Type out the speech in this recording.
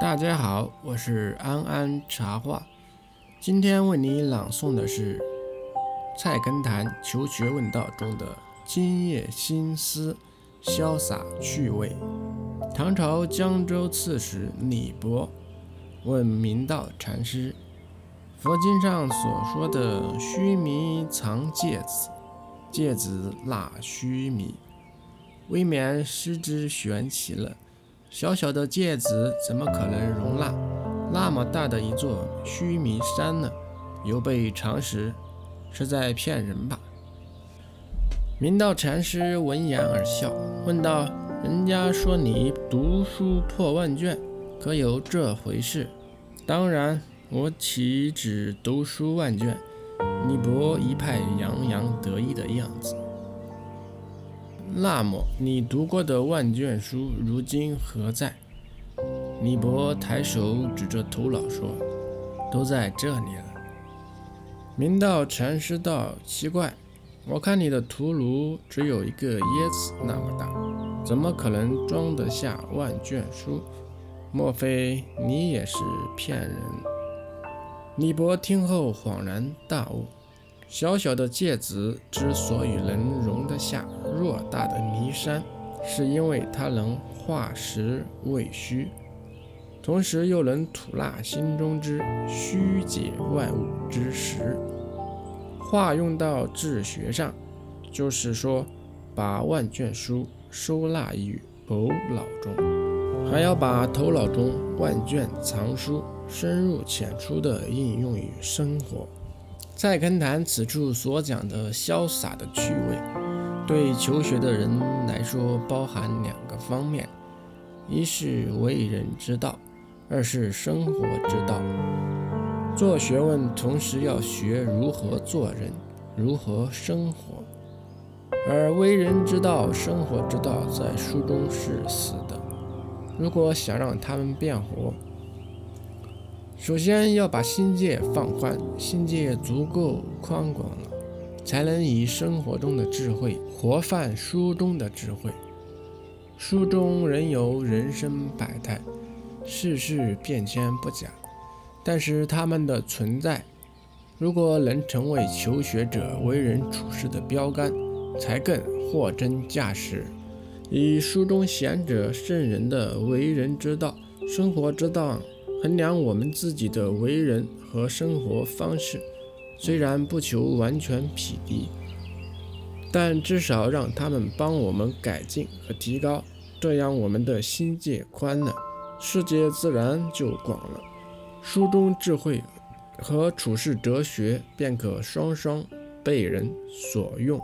大家好，我是安安茶话，今天为你朗诵的是《菜根谭求学问道》中的今夜心思，潇洒趣味。唐朝江州刺史李博问明道禅师：佛经上所说的须弥藏芥子，芥子纳须弥，未免失之玄奇了。小小的芥子怎么可能容纳那么大的一座须弥山呢？有悖常识，是在骗人吧？明道禅师闻言而笑，问道：“人家说你读书破万卷，可有这回事？”“当然，我岂止读书万卷？”李博一派洋洋得意的样子。那么，你读过的万卷书，如今何在？李博抬手指着头脑说：“都在这里了。”明道禅师道：“奇怪，我看你的屠炉只有一个椰子那么大，怎么可能装得下万卷书？莫非你也是骗人？”李博听后恍然大悟。小小的芥子之所以能容得下偌大的弥山，是因为它能化实为虚，同时又能吐纳心中之虚解万物之实。化用到治学上，就是说，把万卷书收纳于头脑中，还要把头脑中万卷藏书深入浅出地应用于生活。菜根谭此处所讲的潇洒的趣味，对求学的人来说包含两个方面：一是为人之道，二是生活之道。做学问同时要学如何做人，如何生活。而为人之道、生活之道在书中是死的。如果想让他们变活，首先要把心界放宽，心界足够宽广了，才能以生活中的智慧活泛书中的智慧。书中仍有人生百态，世事变迁不假，但是他们的存在，如果能成为求学者为人处事的标杆，才更货真价实。以书中贤者圣人的为人之道、生活之道。衡量我们自己的为人和生活方式，虽然不求完全匹敌，但至少让他们帮我们改进和提高，这样我们的心界宽了，世界自然就广了。书中智慧和处世哲学便可双双被人所用。